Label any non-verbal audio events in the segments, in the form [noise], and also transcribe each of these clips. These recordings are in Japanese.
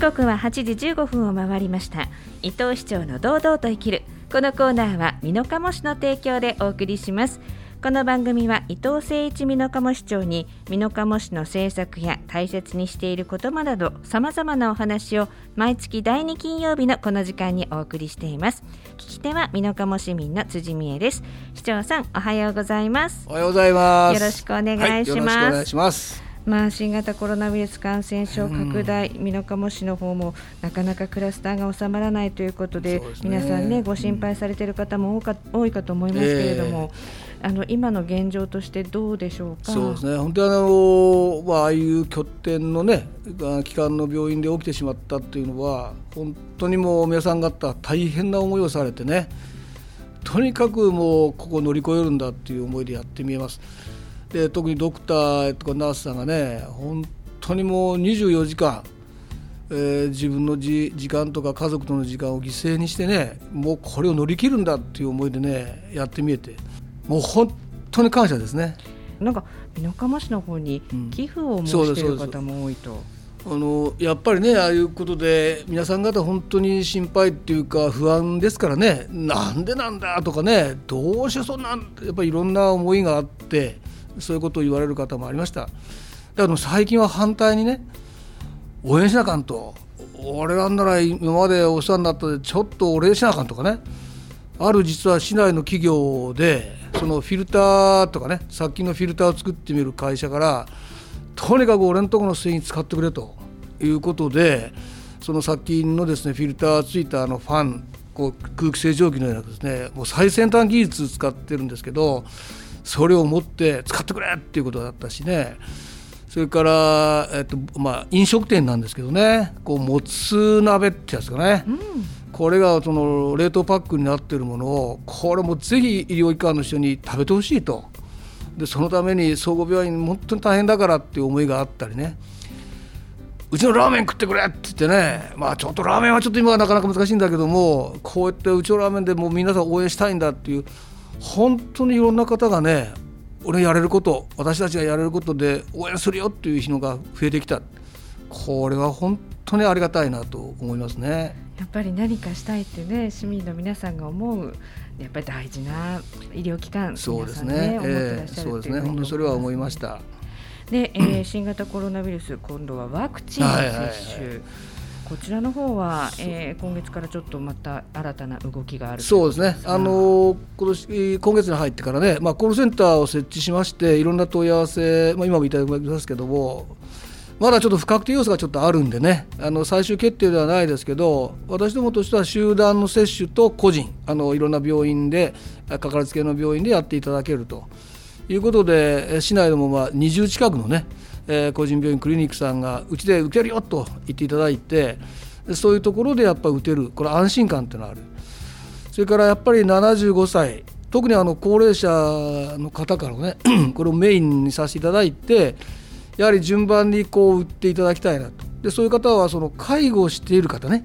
刻は8時15分を回りました。伊藤市長の堂々と生きる。このコーナーは美濃加茂市の提供でお送りします。この番組は伊藤誠一美濃加茂市長に美濃加茂市の政策や大切にしている言葉などさまざまなお話を毎月第2金曜日のこの時間にお送りしています。聞き手は美濃加茂市民の辻美恵です。市長さんおはようございます。おはようございます。よろしくお願いします、はい、よろしくお願いしますまあ、新型コロナウイルス感染症拡大、美濃加茂市の方もなかなかクラスターが収まらないということで、でね、皆さんね、ご心配されている方も多か多いかと思いますけれども、えー、あの今の現状としてどうでしょうか？そうですね本当にあの、まあ、ああいう拠点のね、機関の病院で起きてしまったっていうのは、本当にもう皆さん方、大変な思いをされてね、とにかくもうここを乗り越えるんだっていう思いでやってみえます。で特にドクターとかナースさんがね本当にもう24時間、えー、自分の時間とか家族との時間を犠牲にしてねもうこれを乗り切るんだっていう思いでねやってみえてもう本当に感謝ですね。なんか美濃市の方に寄付を申している方も多いと。あのやっぱりねああいうことで皆さん方本当に心配っていうか不安ですからねなんでなんだとかねどうしてそんなんやっぱりいろんな思いがあってそういうことを言われる方もありました。だけど最近は反対にね応援しなあかんと。俺なんなら今までお世話になったでちょっとお礼しなあかんとかね。ある実は市内の企業でそのフィルターとかね殺菌のフィルターを作ってみる会社からとにかく俺のところの製品使ってくれと。いうことでその殺菌のですねフィルターついたあのファンこう空気清浄機のようなですねもう最先端技術使ってるんですけどそれを持って使ってくれっていうことだったしね。それから、えっとまあ、飲食店なんですけどね。こうもつ鍋ってやつがね、うん、これがその冷凍パックになってるものをこれもぜひ医療機関の人に食べてほしいと。でそのために総合病院本当に大変だからっていう思いがあったりね。うちのラーメン食ってくれって言ってね。まあちょっとラーメンはちょっと今はなかなか難しいんだけどもこうやってうちのラーメンでもう皆さん応援したいんだっていう本当にいろんな方がね俺やれること私たちがやれることで応援するよっていうのが増えてきた。これは本当にありがたいなと思いますね。やっぱり何かしたいってね市民の皆さんが思うやっぱり大事な医療機関、そうですね、えー、そうですね。本当にそれは思いました。で、えー、新型コロナウイルス今度はワクチン接種、はいはいはいこちらの方は、えー、今月からちょっとまた新たな動きがあるそうですね、あの今年今月に入ってからね、まあ、コールセンターを設置しまして、いろんな問い合わせ、まあ、今もいただきますけども、まだちょっと不確定要素がちょっとあるんでね、あの最終決定ではないですけど、私どもとしては集団の接種と個人、あのいろんな病院で、かかりつけの病院でやっていただけるということで、市内でもまあ20近くのね、え、個人病院クリニックさんがうちで受けるよと言っていただいてそういうところでやっぱり打てるこれ安心感っていうのがある。それからやっぱり75歳特にあの高齢者の方からね [clears throat] これをメインにさせていただいてやはり順番にこう打っていただきたいなと。でそういう方はその介護をしている方ね。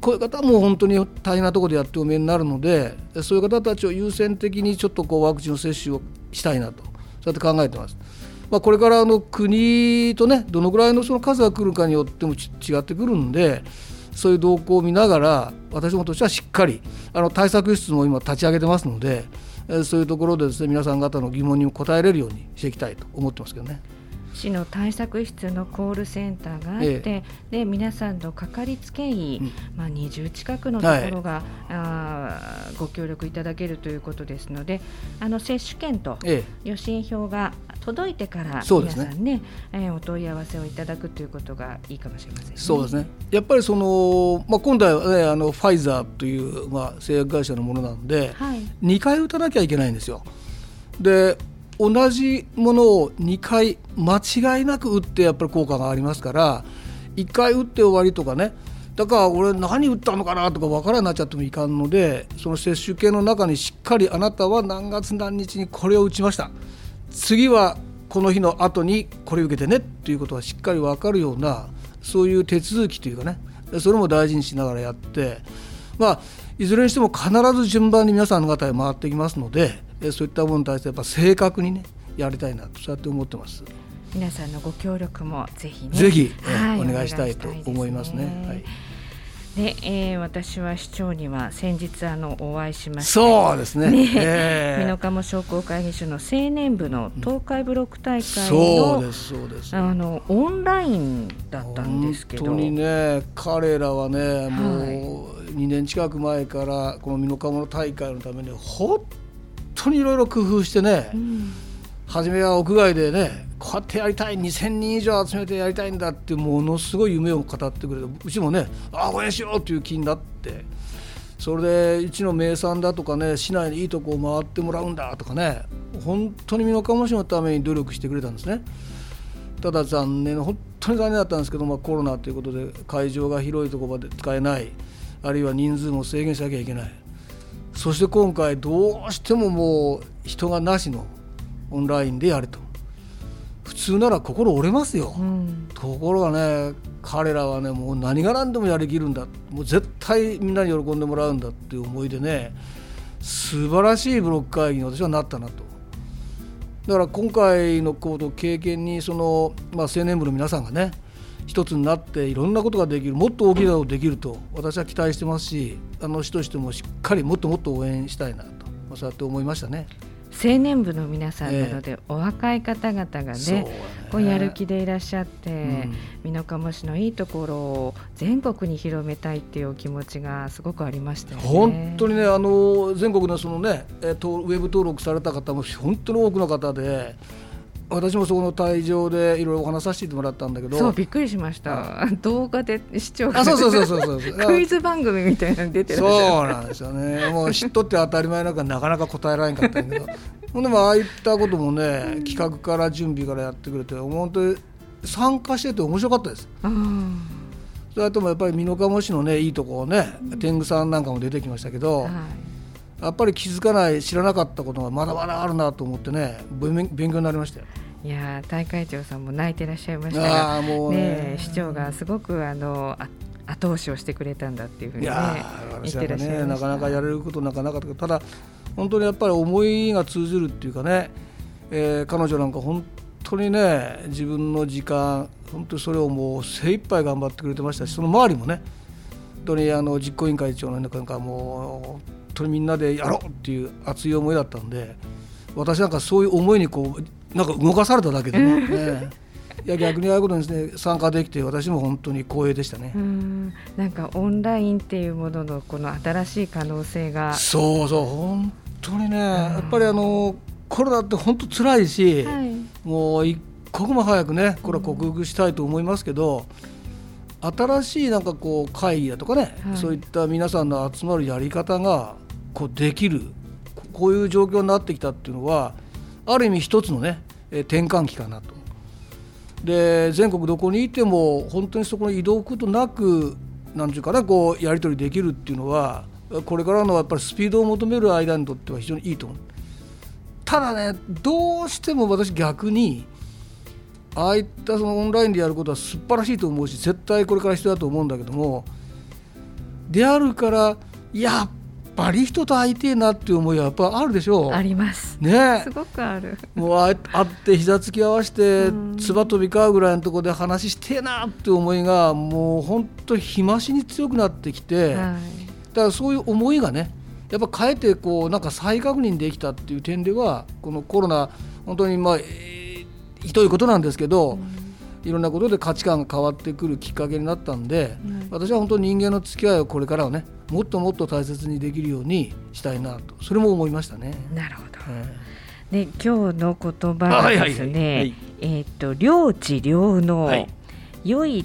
こういう方も本当に大変なところでやってお見えになるのでそういう方たちを優先的にちょっとこうワクチンの接種をしたいなと。そうやって考えてます。まあ、これからの国とねどのぐらいのその数が来るかによっても違ってくるんでそういう動向を見ながら私どもとしてはしっかりあの対策室も今立ち上げてますのでそういうところでですね皆さん方の疑問に答えれるようにしていきたいと思ってますけどね。市の対策室のコールセンターがあって、ええ、で皆さんのかかりつけ医、うん、まあ、20近くのところが、はい、あご協力いただけるということですのであの接種券と予診票が届いてから皆さんねね、えー、お問い合わせをいただくということがいいかもしれません、ね、そうですね。やっぱりその、まあ、今度は、ね、あのファイザーという、まあ、製薬会社のものなんで、はい、2回打たなきゃいけないんですよ。で同じものを2回間違いなく打ってやっぱり効果がありますから1回打って終わりとかね。だから俺何打ったのかなとか分からなっちゃってもいかんのでその接種券の中にしっかりあなたは何月何日にこれを打ちました次はこの日の後にこれ受けてねっていうことがしっかり分かるようなそういう手続きというかね。それも大事にしながらやって。まあいずれにしても必ず順番に皆さんの方へ回ってきますのでそういったものに対してやっぱ正確にねやりたいなとそうやって思ってます。皆さんのご協力もぜひね。ぜひ、はいお願いしたいと思いますね。いしたはいいで、えー、私は市長には先日あのお会いしましてそうですね。ねええ美濃加茂商工会議所の青年部の東海ブロック大会の,、そうですそうです。あのオンラインだったんですけど本当にね彼らはねもうはい2年近く前からこの美濃加茂大会のために本当にいろいろ工夫してね、うん初めは屋外でねこうやってやりたい2,000人以上集めてやりたいんだってものすごい夢を語ってくれてうちもねああ応援しようという気になってそれでうちの名産だとかね市内にいいとこを回ってもらうんだとかね本当に美濃加茂市のために努力してくれたんですね。ただ残念本当に残念だったんですけど、まあ、コロナということで会場が広いところまで使えないあるいは人数も制限しなきゃいけないそして今回どうしてももう人がなしのオンラインでやると。普通なら心折れますよ、うん。ところがね彼らはねもう何が何でもやりきるんだ。もう絶対みんなに喜んでもらうんだっていう思いでね素晴らしいブロック会議に私はなったなと。だから今回のことを経験にその、まあ、青年部の皆さんがね一つになっていろんなことができるもっと大きなことができると私は期待してますしあの市としてもしっかりもっともっと応援したいなと、まあ、そうやって思いましたね。青年部の皆さんなので、お若い方々がねこうやる気でいらっしゃって、うん。美濃加茂市のいいところを全国に広めたいっていうお気持ちがすごくありましたよね。本当にねあの全国のそのね、えーとウェブ登録された方も本当に多くの方で私もそこの会場でいろいろお話しさせてもらったんだけど。そうびっくりしました。動画で視聴があそうそうそうそうそう。そ [laughs] うクイズ番組みたいなの出てる。そうなんですよね。もう知っとって当たり前なんかなかなか答えられんかったんだけど。[laughs] ほんでもああいったこともね企画から準備からやってくれて本当に参加してて面白かったです。うんそれともやっぱり美濃加茂市のねいいとこをね天狗さんなんかも出てきましたけど、はいやっぱり気づかない知らなかったことがまだまだあるなと思ってね勉勉強になりましたよ。いやー大会長さんも泣いてらっしゃいましたあがあもうねねえ市長がすごくあのあ後押しをしてくれたんだっていうふうにね言ってらっしゃいましたねなかなかやれることなかなかっただ本当にやっぱり思いが通ずるっていうかね、えー彼女なんか本当にね自分の時間本当にそれをもう精一杯頑張ってくれてましたしその周りもね本当にあの実行委員会長のなんかもう本当にみんなでやろうっていう熱い思いだったんで私なんかそういう思いにこうなんか動かされただけでね。ね。いや逆にああいうことにです、ね、参加できて私も本当に光栄でしたね。うん。なんかオンラインっていうもののこの新しい可能性が。そうそう本当にね、やっぱりあのコロナって本当辛いし、はい。もう一刻も早くねこれは克服したいと思いますけど、新しいなんかこう会議だとかね、はい。そういった皆さんの集まるやり方がこうできるこういう状況になってきたっていうのはある意味一つのね転換期かなと。で全国どこにいても本当にそこに移動ことなくなんていうかなこうやり取りできるっていうのはこれからのやっぱりスピードを求める間にとっては非常にいいと思う。ただねどうしても私逆にああいったそのオンラインでやることは素晴らしいと思うし絶対これから必要だと思うんだけどもであるからやっぱり人と会いてえなっていう思いはやっぱあるでしょう。あります。ね。すごくある。もうあ会って膝つき合わせてうん。つば飛び交うぐらいのところで話してえなって思いがもう本当日増しに強くなってきて、だはい。からそういう思いがねやっぱ変えてこうなんか再確認できたっていう点ではこのコロナ本当にまあ、えーひどいことなんですけど、いろんなことで価値観が変わってくるきっかけになったんで、うん私は本当に人間の付き合いをこれからはねもっともっと大切にできるようにしたいなとそれも思いましたね。なるほど。えで今日の言葉がですねえっと領地領能、はい。良い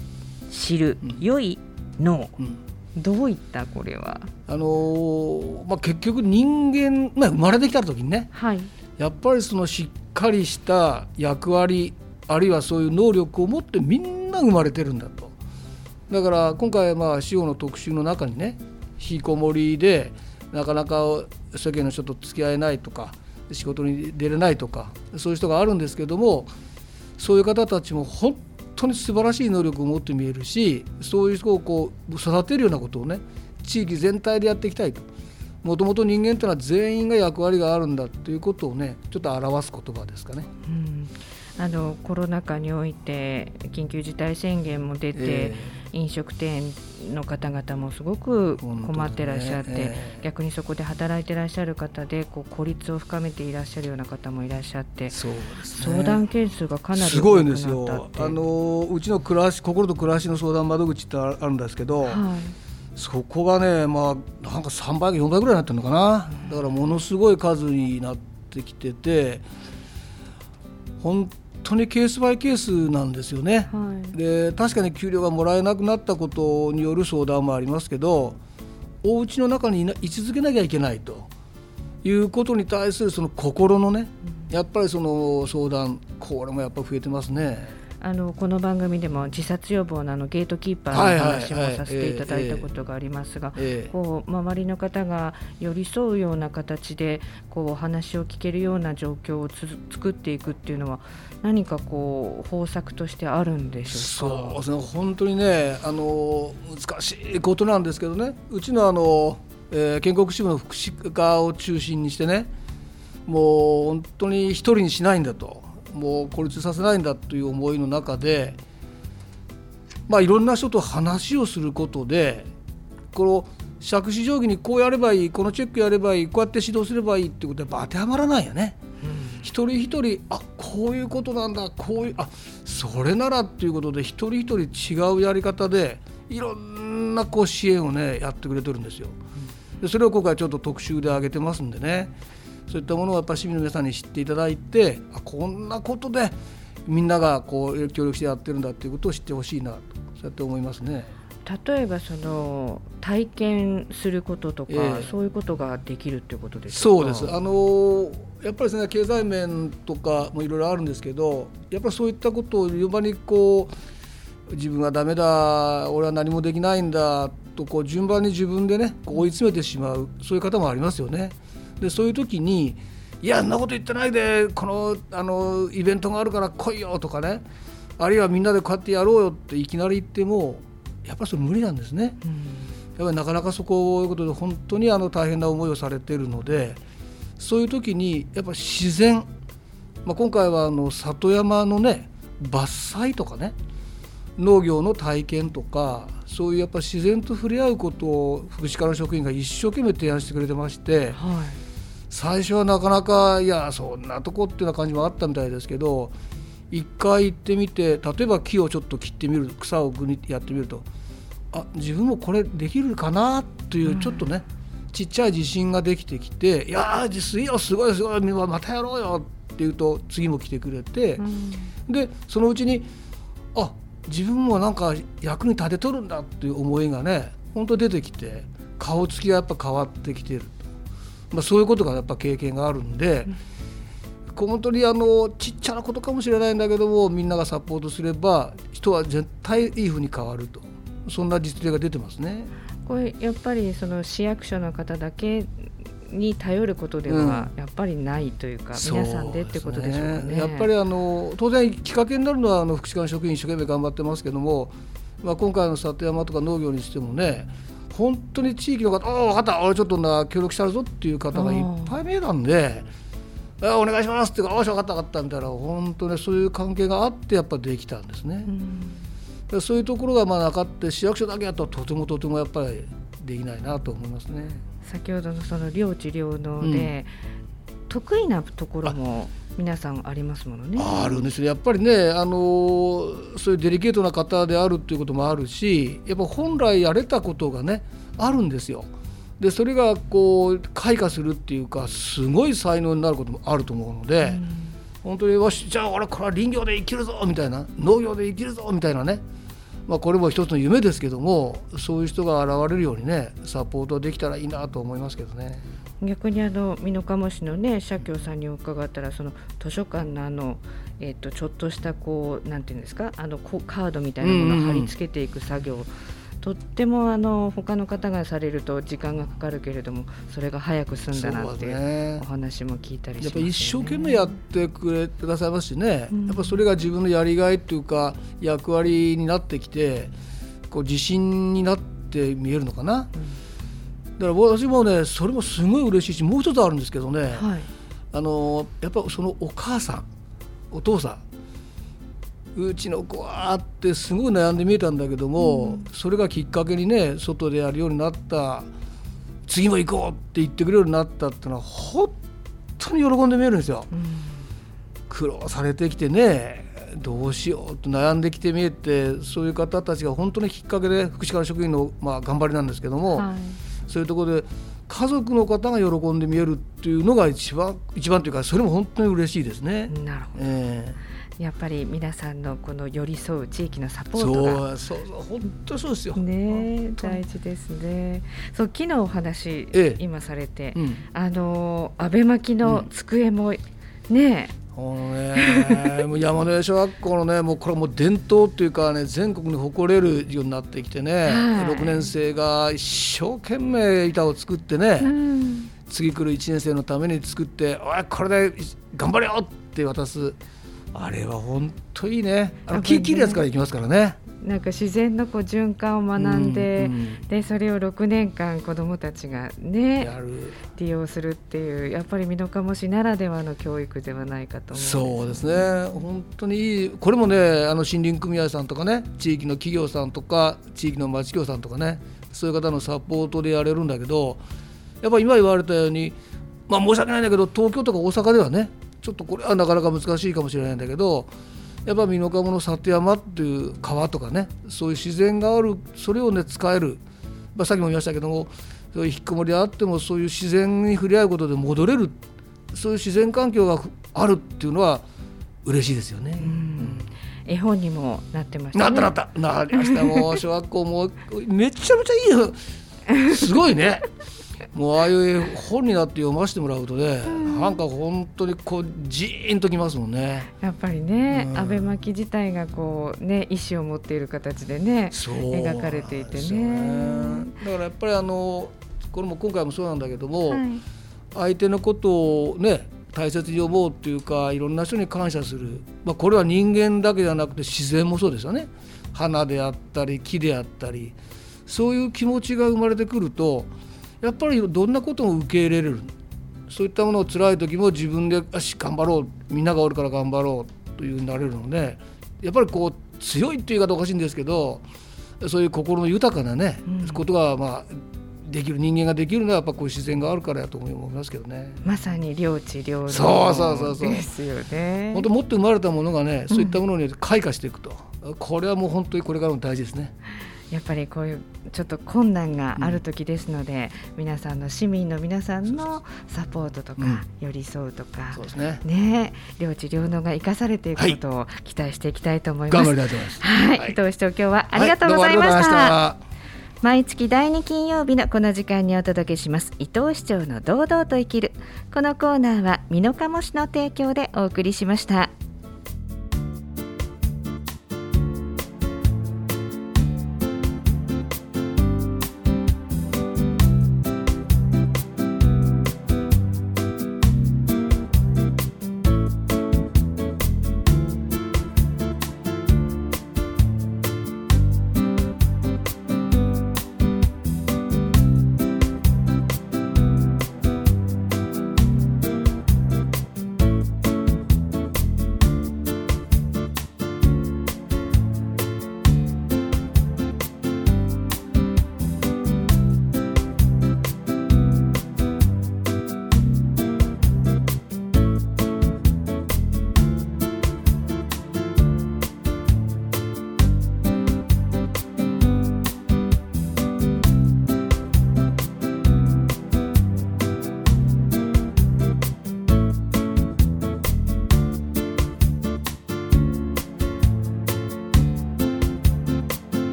知るうん。良い脳ーうん。どういったこれは？あのーまあ、結局人間、まあ、生まれてきた時にねはい。やっぱりそのしっかりした役割あるいはそういう能力を持ってみんな生まれてるんだと。だから今回まあ司法の特集の中にね引きこもりでなかなか世間の人と付き合えないとか仕事に出れないとかそういう人があるんですけどもそういう方たちも本当に素晴らしい能力を持って見えるしそういう人をこう育てるようなことをね地域全体でやっていきたいと。もともと人間というのは全員が役割があるんだということをねちょっと表す言葉ですかね。うん。あのコロナ禍において緊急事態宣言も出て、えー、飲食店の方々もすごく困ってらっしゃって、ねえ。ー、逆にそこで働いてらっしゃる方でこう孤立を深めていらっしゃるような方もいらっしゃってそうです、ね、相談件数がかなりすごいんですよ。あのうちの暮らし心と暮らしの相談窓口ってあるんですけど、はいそこがね、まあ、なんか3倍か4倍ぐらいになってるのかな、だからものすごい数になってきてて、本当にケースバイケースなんですよね、はい、で確かに給料がもらえなくなったことによる相談もありますけどお家の中に居続けなきゃいけないと。いうことに対するその心のねやっぱりその相談これもやっぱ増えてますね。あのこの番組でも自殺予防のあのゲートキーパーの話もさせていただいたことがありますが、こう周りの方が寄り添うような形でこうお話を聞けるような状況をつ作っていくっていうのは何かこう方策としてあるんでしょうか？そうですね本当にねあの難しいことなんですけどねうちのあの、えー、建国支部の福祉課を中心にしてねもう本当に一人にしないんだと。もう孤立させないんだという思いの中で、まあ、いろんな人と話をすることでこの杓子定規にこうやればいいこのチェックやればいいこうやって指導すればいいってことはやっぱ当てはまらないよね。うん、一人一人あこういうことなんだこういうあそれならっていうことで一人一人違うやり方でいろんなこう支援をねやってくれてるんですよ。でそれを今回ちょっと特集で挙げてますんでね。そういったものをやっぱ市民の皆さんに知っていただいてあこんなことでみんながこう協力してやってるんだっていうことを知ってほしいなとそうやって思いますね。例えばその体験することとか、えー、そういうことができるっていうことですそうですあのやっぱりですね経済面とかもいろいろあるんですけどやっぱりそういったことを言う場にこう自分はダメだ俺は何もできないんだとこう順番に自分でね追い詰めてしまうそういう方もありますよね。でそういう時にいやそんなこと言ってないでこのあのイベントがあるから来いよとかねあるいはみんなでこうやってやろうよっていきなり言ってもやっぱりそれ無理なんですね。うん、やっぱりなかなかそこいうことで本当にあの大変な思いをされているのでそういう時にやっぱ自然、まあ、今回はあの里山のね伐採とかね農業の体験とかそういうやっぱ自然と触れ合うことを福祉課の職員が一生懸命提案してくれてまして、はい、最初はなかなかいやそんなとこっていうような感じもあったみたいですけど一回行ってみて例えば木をちょっと切ってみる草をぐにやってみるとあ自分もこれできるかなというちょっとね、うん、ちっちゃい自信ができてきて「いや自炊よすごいすごいまたやろうよ」って言うと次も来てくれて、うん、でそのうちにあ自分もなんか役に立てとるんだっていう思いがね本当出てきて顔つきがやっぱ変わってきてるまあ、そういうことがやっぱ経験があるんで、うん、本当にあのちっちゃなことかもしれないんだけどもみんながサポートすれば人は絶対いいふうに変わるとそんな実例が出てますね。これやっぱりその市役所の方だけに頼ることではやっぱりないというか、うん、皆さんでってことでしょうかね。ねやっぱりあの当然きっかけになるのはあの福祉課の職員一生懸命頑張ってますけども、まあ、今回の里山とか農業にしてもね本当に地域の方「ああ分かった俺ちょっとな協力したるぞ」っていう方がいっぱい見えたんで「あお願いします」っていうか「ああ分かった分かった」みたいな本当にそういう関係があってやっぱできたんですね。うん、そういうところがまあなかって市役所だけやととてもとてもやっぱりできないなと思いますね。先ほどのその領地領能で、うん、得意なところも皆さんありますものね。あるんですよやっぱりねあのそういうデリケートな方であるっていうこともあるしやっぱ本来やれたことがねあるんですよ。でそれがこう開花するっていうかすごい才能になることもあると思うので、うん、本当によしじゃあ俺これは林業で生きるぞみたいな農業で生きるぞみたいなねまあ、これも一つの夢ですけどもそういう人が現れるようにねサポートできたらいいなと思いますけどね。逆にあの美濃加茂市のね社協さんに伺ったらその図書館のあの、えー、とちょっとしたこうなんていうんですかあのカードみたいなものを貼り付けていく作業、うんうんとってもあの他の方がされると時間がかかるけれどもそれが早く済んだなっていうお話も聞いたりします、ね、やっぱ一生懸命やってくれくださいますしね、うん、やっぱそれが自分のやりがいというか役割になってきてこう自信になって見えるのかな、うん、だから私もねそれもすごい嬉しいしもう一つあるんですけどね、はい、あのやっぱそのお母さんお父さんうちの子はってすごい悩んで見えたんだけども、うん、それがきっかけにね外でやるようになった次も行こうって言ってくれるようになったっていうのは本当に喜んで見えるんですよ。うん、苦労されてきてねどうしようと悩んできて見えてそういう方たちが本当にきっかけで福祉課の職員の、まあ、頑張りなんですけども、はい、そういうところで家族の方が喜んで見えるっていうのが一番一番というかそれも本当に嬉しいですね。なるほど、えーやっぱり皆さんのこの寄り添う地域のサポートがそうそう本当そうですよね大事ですねそう昨日お話、ええ、今されて、うん、あの安倍巻の机も、うん、ねこのね、もう山の上小学校のね、もうこれもう伝統というかね、全国に誇れるようになってきてね、はい、6年生が一生懸命板を作ってね、うん、次来る1年生のために作って、おい、これで頑張れよって渡す。あれは本当いいね。あの木切るやつからいきますからね。なんか自然のこう循環を学んで、うんうん、でそれを6年間子どもたちがね利用するっていうやっぱり美濃加茂市ならではの教育ではないかとそうですね。本当にいい。これもねあの森林組合さんとかね地域の企業さんとか地域の町協さんとかねそういう方のサポートでやれるんだけどやっぱ今言われたようにまあ申し訳ないんだけど東京とか大阪ではねちょっとこれはなかなか難しいかもしれないんだけどやっぱ美濃加茂の里山っていう川とかねそういう自然があるそれをね使える、まあ、さっきも言いましたけどもそういう引っこもりあってもそういう自然に触れ合うことで戻れる。そういう自然環境があるっていうのは嬉しいですよね。うん。絵本にもなってました、ね、なったなった。なりました。もう小学校もめちゃめちゃいいよすごいね [laughs] もうああいう本になって読ませてもらうとね、うん、なんか本当にこうジーンときますもんね。やっぱりね、うん、安倍巻自体がこうね意思を持っている形でね描かれていてね、ね、だからやっぱりあのこれも今回もそうなんだけども、はい、相手のことをね大切に思うっていうかいろんな人に感謝する、まあ、これは人間だけじゃなくて自然もそうですよね。花であったり木であったり。そういう気持ちが生まれてくるとやっぱりどんなことも受け入れれるそういったものを辛い時も自分でよし頑張ろうみんながおるから頑張ろうというふうになれるのでやっぱりこう強いっていう言い方おかしいんですけどそういう心の豊かなね、うん、ことがまあできる人間ができるのはやっぱこう自然があるからやと思いますけどね。まさに領地領土そうそうそうそうですよね。本当持って生まれたものがね、そういったものに開花していくと、うん、これはもう本当にこれからも大事ですね。やっぱりこういうちょっと困難がある時ですので、うん、皆さんの市民の皆さんのサポートとか、寄り添うとか、そうですね。ね領地領能が生かされていくことを期待していきたいと思います。はい、はい、伊藤市長今日はありがとうございました。はい。毎月第2金曜日のこの時間にお届けします。伊藤市長の堂々と生きる。このコーナーは美濃加茂市の提供でお送りしました。